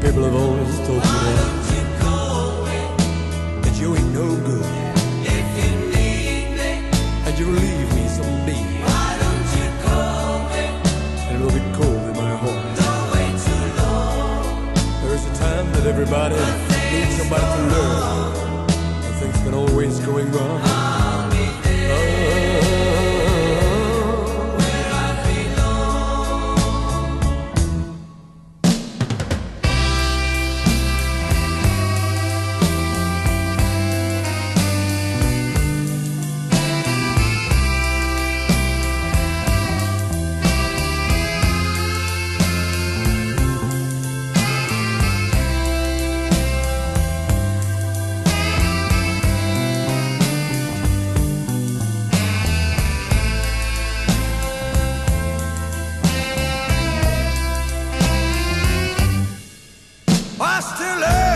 People have always told me that, you that you ain't no good, If you need me, and you'll leave me someday, why don't you call me? and it'll be cold in my heart. Too long. There's a time that everybody needs somebody to. When things been always going wrong. I still love